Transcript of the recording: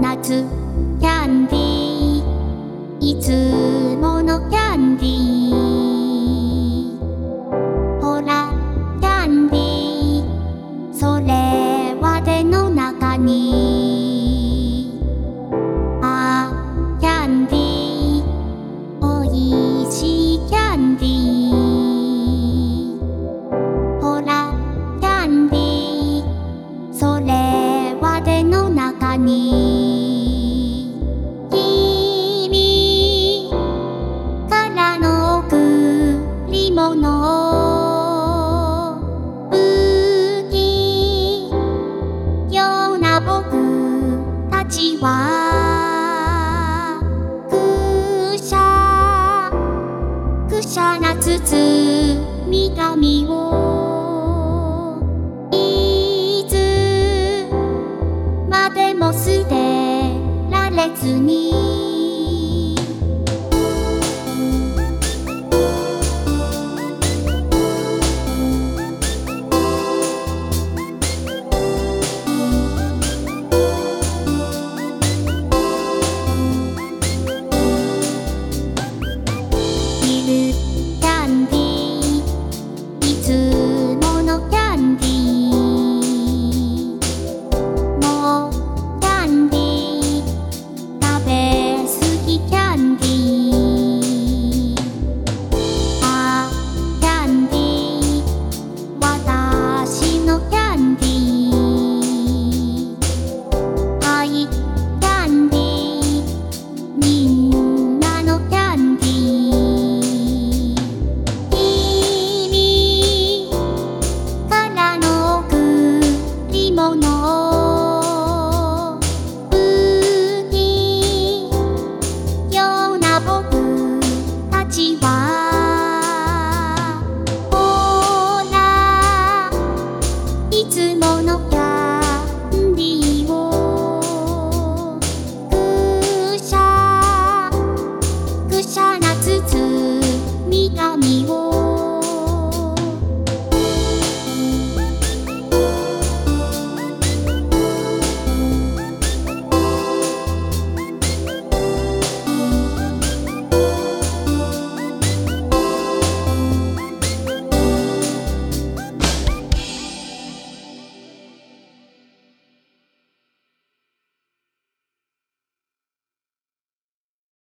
夏キャンディー。いつものキャンディー。南をいつまでも捨てられずに